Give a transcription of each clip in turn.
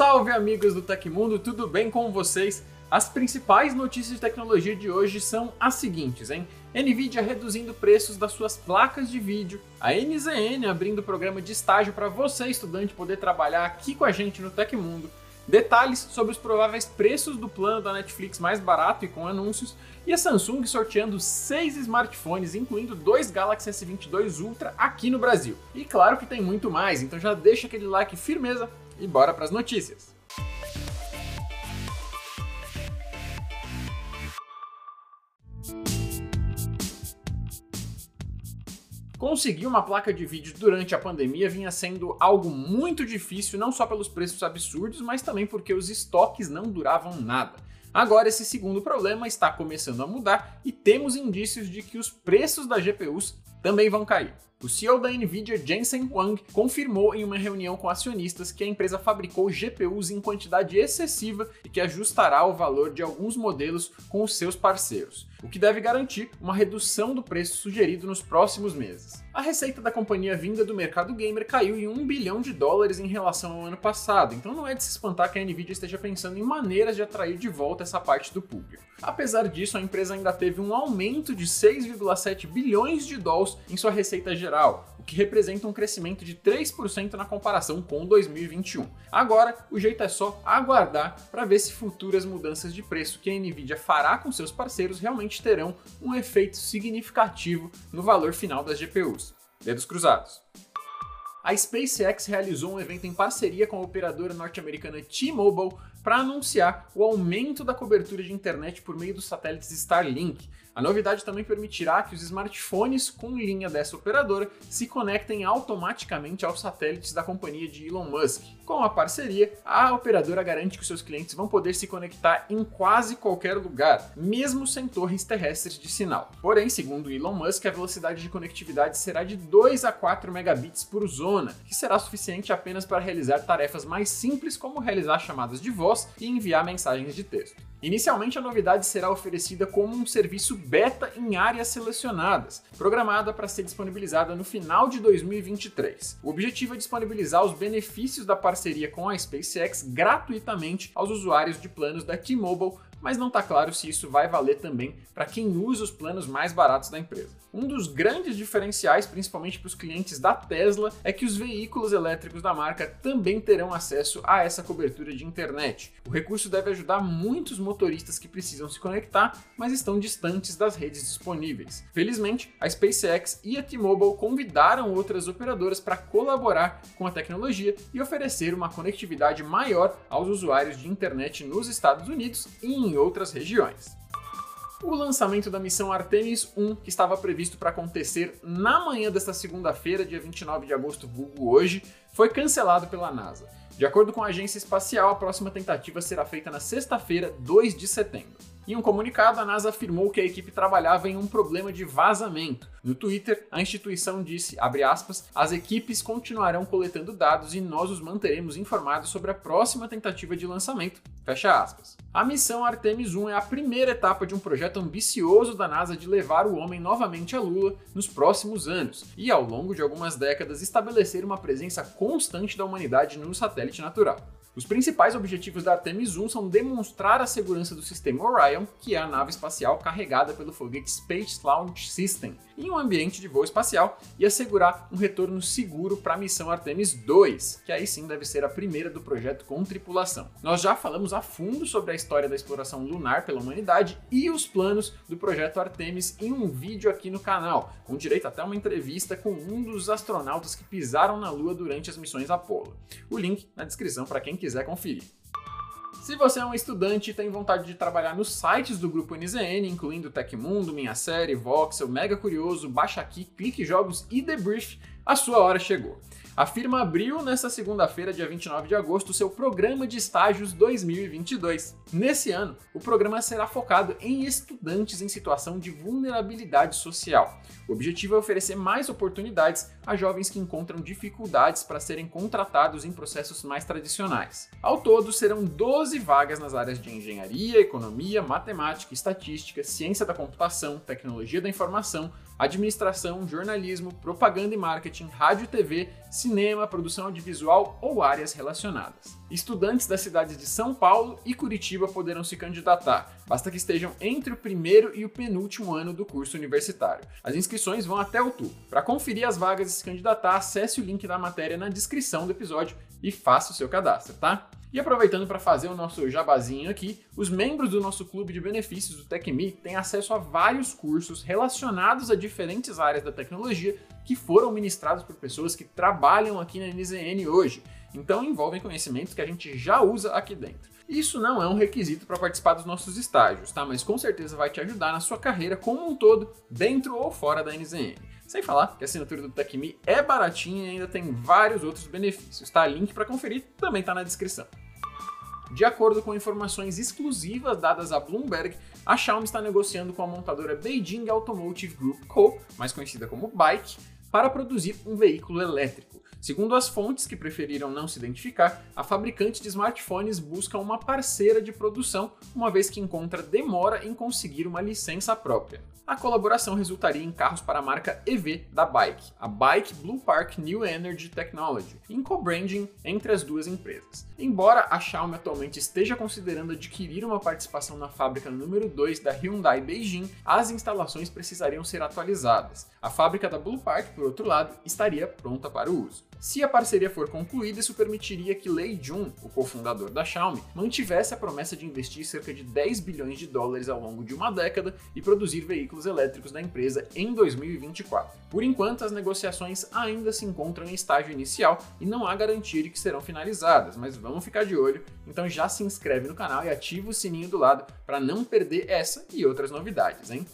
Salve amigos do Tecmundo, tudo bem com vocês? As principais notícias de tecnologia de hoje são as seguintes, hein? Nvidia reduzindo preços das suas placas de vídeo, a NZN abrindo programa de estágio para você, estudante, poder trabalhar aqui com a gente no Tecmundo, detalhes sobre os prováveis preços do plano da Netflix mais barato e com anúncios, e a Samsung sorteando seis smartphones, incluindo dois Galaxy S22 Ultra aqui no Brasil. E claro que tem muito mais, então já deixa aquele like firmeza e bora para as notícias. Conseguir uma placa de vídeo durante a pandemia vinha sendo algo muito difícil, não só pelos preços absurdos, mas também porque os estoques não duravam nada. Agora, esse segundo problema está começando a mudar e temos indícios de que os preços das GPUs também vão cair. O CEO da Nvidia, Jensen Huang, confirmou em uma reunião com acionistas que a empresa fabricou GPUs em quantidade excessiva e que ajustará o valor de alguns modelos com os seus parceiros, o que deve garantir uma redução do preço sugerido nos próximos meses. A receita da companhia vinda do mercado gamer caiu em 1 bilhão de dólares em relação ao ano passado, então não é de se espantar que a Nvidia esteja pensando em maneiras de atrair de volta essa parte do público. Apesar disso, a empresa ainda teve um aumento de 6,7 bilhões de dólares em sua receita geral, o que representa um crescimento de 3% na comparação com 2021. Agora, o jeito é só aguardar para ver se futuras mudanças de preço que a Nvidia fará com seus parceiros realmente terão um efeito significativo no valor final das GPUs. Dedos cruzados. A SpaceX realizou um evento em parceria com a operadora norte-americana T-Mobile para anunciar o aumento da cobertura de internet por meio dos satélites Starlink, a novidade também permitirá que os smartphones com linha dessa operadora se conectem automaticamente aos satélites da companhia de Elon Musk. Com a parceria, a operadora garante que seus clientes vão poder se conectar em quase qualquer lugar, mesmo sem torres terrestres de sinal. Porém, segundo Elon Musk, a velocidade de conectividade será de 2 a 4 megabits por zona, que será suficiente apenas para realizar tarefas mais simples como realizar chamadas de voz e enviar mensagens de texto. Inicialmente, a novidade será oferecida como um serviço beta em áreas selecionadas, programada para ser disponibilizada no final de 2023. O objetivo é disponibilizar os benefícios da parceria com a SpaceX gratuitamente aos usuários de planos da T-Mobile mas não está claro se isso vai valer também para quem usa os planos mais baratos da empresa. Um dos grandes diferenciais, principalmente para os clientes da Tesla, é que os veículos elétricos da marca também terão acesso a essa cobertura de internet. O recurso deve ajudar muitos motoristas que precisam se conectar, mas estão distantes das redes disponíveis. Felizmente, a SpaceX e a T-Mobile convidaram outras operadoras para colaborar com a tecnologia e oferecer uma conectividade maior aos usuários de internet nos Estados Unidos e em outras regiões. O lançamento da missão Artemis 1, que estava previsto para acontecer na manhã desta segunda-feira, dia 29 de agosto, vulgo hoje, foi cancelado pela NASA. De acordo com a agência espacial, a próxima tentativa será feita na sexta-feira, 2 de setembro. Em um comunicado, a NASA afirmou que a equipe trabalhava em um problema de vazamento. No Twitter, a instituição disse, aspas, as equipes continuarão coletando dados e nós os manteremos informados sobre a próxima tentativa de lançamento, fecha aspas. A missão Artemis 1 é a primeira etapa de um projeto ambicioso da NASA de levar o homem novamente à Lua nos próximos anos e, ao longo de algumas décadas, estabelecer uma presença constante da humanidade no satélite natural. Os principais objetivos da Artemis 1 são demonstrar a segurança do sistema Orion, que é a nave espacial carregada pelo foguete Space Launch System, em um ambiente de voo espacial e assegurar um retorno seguro para a missão Artemis 2, que aí sim deve ser a primeira do projeto com tripulação. Nós já falamos a fundo sobre a história da exploração lunar pela humanidade e os planos do projeto Artemis em um vídeo aqui no canal, com direito até uma entrevista com um dos astronautas que pisaram na Lua durante as missões Apollo. O link na descrição para quem quiser conferir. Se você é um estudante e tem vontade de trabalhar nos sites do grupo NZN, incluindo Tecmundo, Minha Série, Voxel, Mega Curioso, Baixa Aqui, Clique Jogos e Debrief, a sua hora chegou. A firma abriu nesta segunda-feira, dia 29 de agosto, seu programa de estágios 2022. Nesse ano, o programa será focado em estudantes em situação de vulnerabilidade social. O objetivo é oferecer mais oportunidades a jovens que encontram dificuldades para serem contratados em processos mais tradicionais. Ao todo, serão 12 vagas nas áreas de engenharia, economia, matemática, estatística, ciência da computação, tecnologia da informação, administração, jornalismo, propaganda e marketing, rádio e TV, cinema, produção audiovisual ou áreas relacionadas. Estudantes das cidades de São Paulo e Curitiba poderão se candidatar, basta que estejam entre o primeiro e o penúltimo ano do curso universitário. As inscrições vão até outubro. Para conferir as vagas e se candidatar, acesse o link da matéria na descrição do episódio e faça o seu cadastro, tá? E aproveitando para fazer o nosso jabazinho aqui, os membros do nosso clube de benefícios do TechMe têm acesso a vários cursos relacionados a diferentes áreas da tecnologia que foram ministrados por pessoas que trabalham aqui na NZN hoje. Então envolvem conhecimentos que a gente já usa aqui dentro. Isso não é um requisito para participar dos nossos estágios, tá? Mas com certeza vai te ajudar na sua carreira como um todo, dentro ou fora da NZN. Sem falar que a assinatura do TechMe é baratinha e ainda tem vários outros benefícios, tá? Link para conferir também está na descrição. De acordo com informações exclusivas dadas à Bloomberg, a Xiaomi está negociando com a montadora Beijing Automotive Group Co., mais conhecida como Bike, para produzir um veículo elétrico. Segundo as fontes que preferiram não se identificar, a fabricante de smartphones busca uma parceira de produção, uma vez que encontra demora em conseguir uma licença própria a colaboração resultaria em carros para a marca EV da Bike, a Bike Blue Park New Energy Technology, em co-branding entre as duas empresas. Embora a Xiaomi atualmente esteja considerando adquirir uma participação na fábrica número 2 da Hyundai Beijing, as instalações precisariam ser atualizadas. A fábrica da Blue Park, por outro lado, estaria pronta para o uso. Se a parceria for concluída, isso permitiria que Lei Jun, o cofundador da Xiaomi, mantivesse a promessa de investir cerca de 10 bilhões de dólares ao longo de uma década e produzir veículos elétricos da empresa em 2024. Por enquanto, as negociações ainda se encontram em estágio inicial e não há garantia de que serão finalizadas, mas vamos ficar de olho, então já se inscreve no canal e ativa o sininho do lado para não perder essa e outras novidades, hein?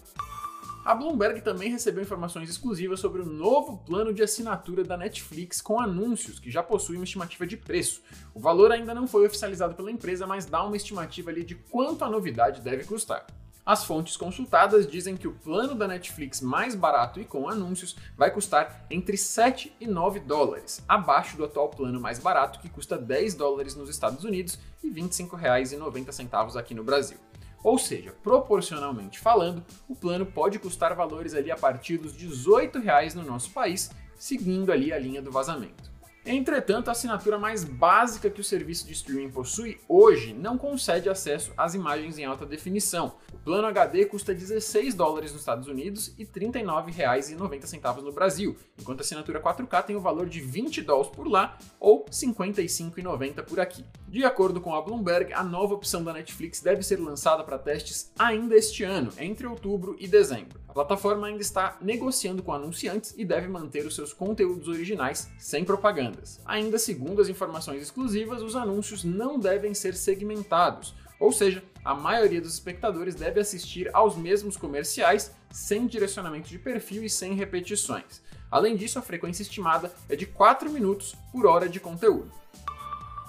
A Bloomberg também recebeu informações exclusivas sobre o novo plano de assinatura da Netflix com anúncios, que já possui uma estimativa de preço. O valor ainda não foi oficializado pela empresa, mas dá uma estimativa ali de quanto a novidade deve custar. As fontes consultadas dizem que o plano da Netflix mais barato e com anúncios vai custar entre 7 e 9 dólares, abaixo do atual plano mais barato que custa 10 dólares nos Estados Unidos e R$ 25,90 aqui no Brasil. Ou seja, proporcionalmente falando, o plano pode custar valores ali a partir dos 18 reais no nosso país, seguindo ali a linha do vazamento. Entretanto, a assinatura mais básica que o serviço de streaming possui hoje não concede acesso às imagens em alta definição. O plano HD custa 16 dólares nos Estados Unidos e R$ 39,90 no Brasil, enquanto a assinatura 4K tem o valor de 20 dólares por lá ou R$ 55,90 por aqui. De acordo com a Bloomberg, a nova opção da Netflix deve ser lançada para testes ainda este ano, entre outubro e dezembro. A plataforma ainda está negociando com anunciantes e deve manter os seus conteúdos originais sem propagandas. Ainda segundo as informações exclusivas, os anúncios não devem ser segmentados, ou seja, a maioria dos espectadores deve assistir aos mesmos comerciais sem direcionamento de perfil e sem repetições. Além disso, a frequência estimada é de 4 minutos por hora de conteúdo.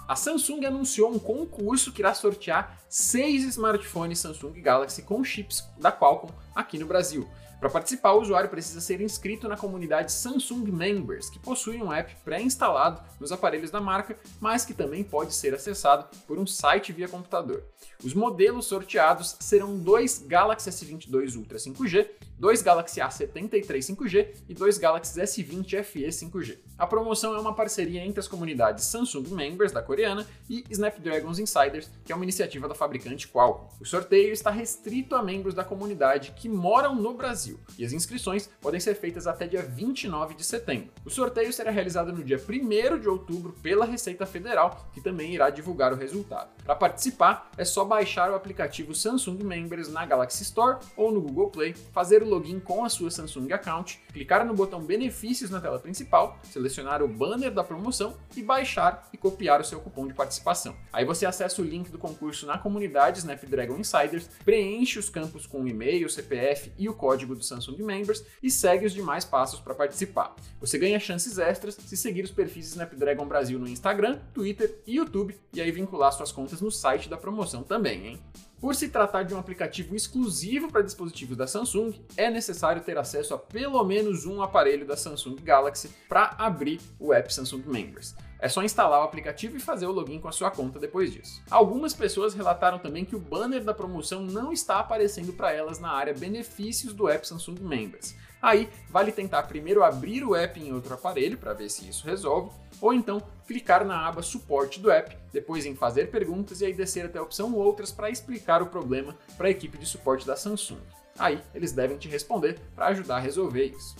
A Samsung anunciou um concurso que irá sortear seis smartphones Samsung Galaxy com chips da Qualcomm aqui no Brasil. Para participar, o usuário precisa ser inscrito na comunidade Samsung Members, que possui um app pré-instalado nos aparelhos da marca, mas que também pode ser acessado por um site via computador. Os modelos sorteados serão dois Galaxy S22 Ultra 5G, dois Galaxy A73 5G e dois Galaxy S20 FE 5G. A promoção é uma parceria entre as comunidades Samsung Members da coreana e Snapdragon's Insiders, que é uma iniciativa da fabricante Qualcomm. O sorteio está restrito a membros da comunidade que moram no Brasil e as inscrições podem ser feitas até dia 29 de setembro. O sorteio será realizado no dia 1 de outubro pela Receita Federal, que também irá divulgar o resultado. Para participar, é só baixar o aplicativo Samsung Members na Galaxy Store ou no Google Play, fazer o login com a sua Samsung Account, clicar no botão Benefícios na tela principal, selecionar o banner da promoção e baixar e copiar o seu cupom de participação. Aí você acessa o link do concurso na comunidade Snapdragon Insiders, preenche os campos com o e-mail, CPF e o código do Samsung Members e segue os demais passos para participar. Você ganha chances extras se seguir os perfis Snapdragon Brasil no Instagram, Twitter e YouTube e aí vincular suas contas no site da promoção também, hein? Por se tratar de um aplicativo exclusivo para dispositivos da Samsung, é necessário ter acesso a pelo menos um aparelho da Samsung Galaxy para abrir o app Samsung Members. É só instalar o aplicativo e fazer o login com a sua conta depois disso. Algumas pessoas relataram também que o banner da promoção não está aparecendo para elas na área benefícios do app Samsung Members. Aí vale tentar primeiro abrir o app em outro aparelho para ver se isso resolve, ou então clicar na aba suporte do app, depois em fazer perguntas e aí descer até a opção outras para explicar o problema para a equipe de suporte da Samsung. Aí eles devem te responder para ajudar a resolver isso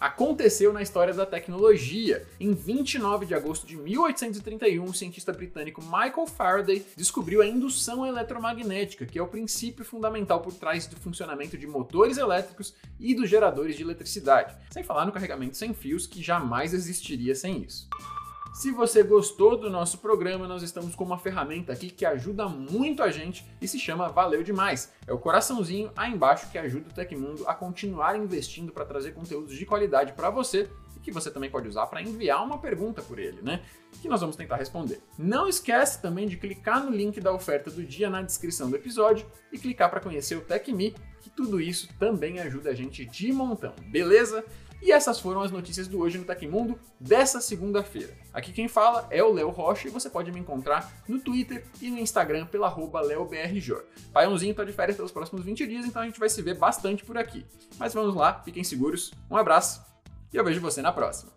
aconteceu na história da tecnologia. Em 29 de agosto de 1831, o cientista britânico Michael Faraday descobriu a indução eletromagnética, que é o princípio fundamental por trás do funcionamento de motores elétricos e dos geradores de eletricidade, sem falar no carregamento sem fios, que jamais existiria sem isso. Se você gostou do nosso programa, nós estamos com uma ferramenta aqui que ajuda muito a gente e se chama Valeu Demais. É o coraçãozinho aí embaixo que ajuda o Tecmundo a continuar investindo para trazer conteúdos de qualidade para você que você também pode usar para enviar uma pergunta por ele, né? Que nós vamos tentar responder. Não esquece também de clicar no link da oferta do dia na descrição do episódio e clicar para conhecer o TecMe, que tudo isso também ajuda a gente de montão, beleza? E essas foram as notícias do Hoje no Tecmundo dessa segunda-feira. Aqui quem fala é o Léo Rocha e você pode me encontrar no Twitter e no Instagram pela arroba LeoBRJ. Paiãozinho tá de férias pelos próximos 20 dias, então a gente vai se ver bastante por aqui. Mas vamos lá, fiquem seguros, um abraço e eu vejo você na próxima.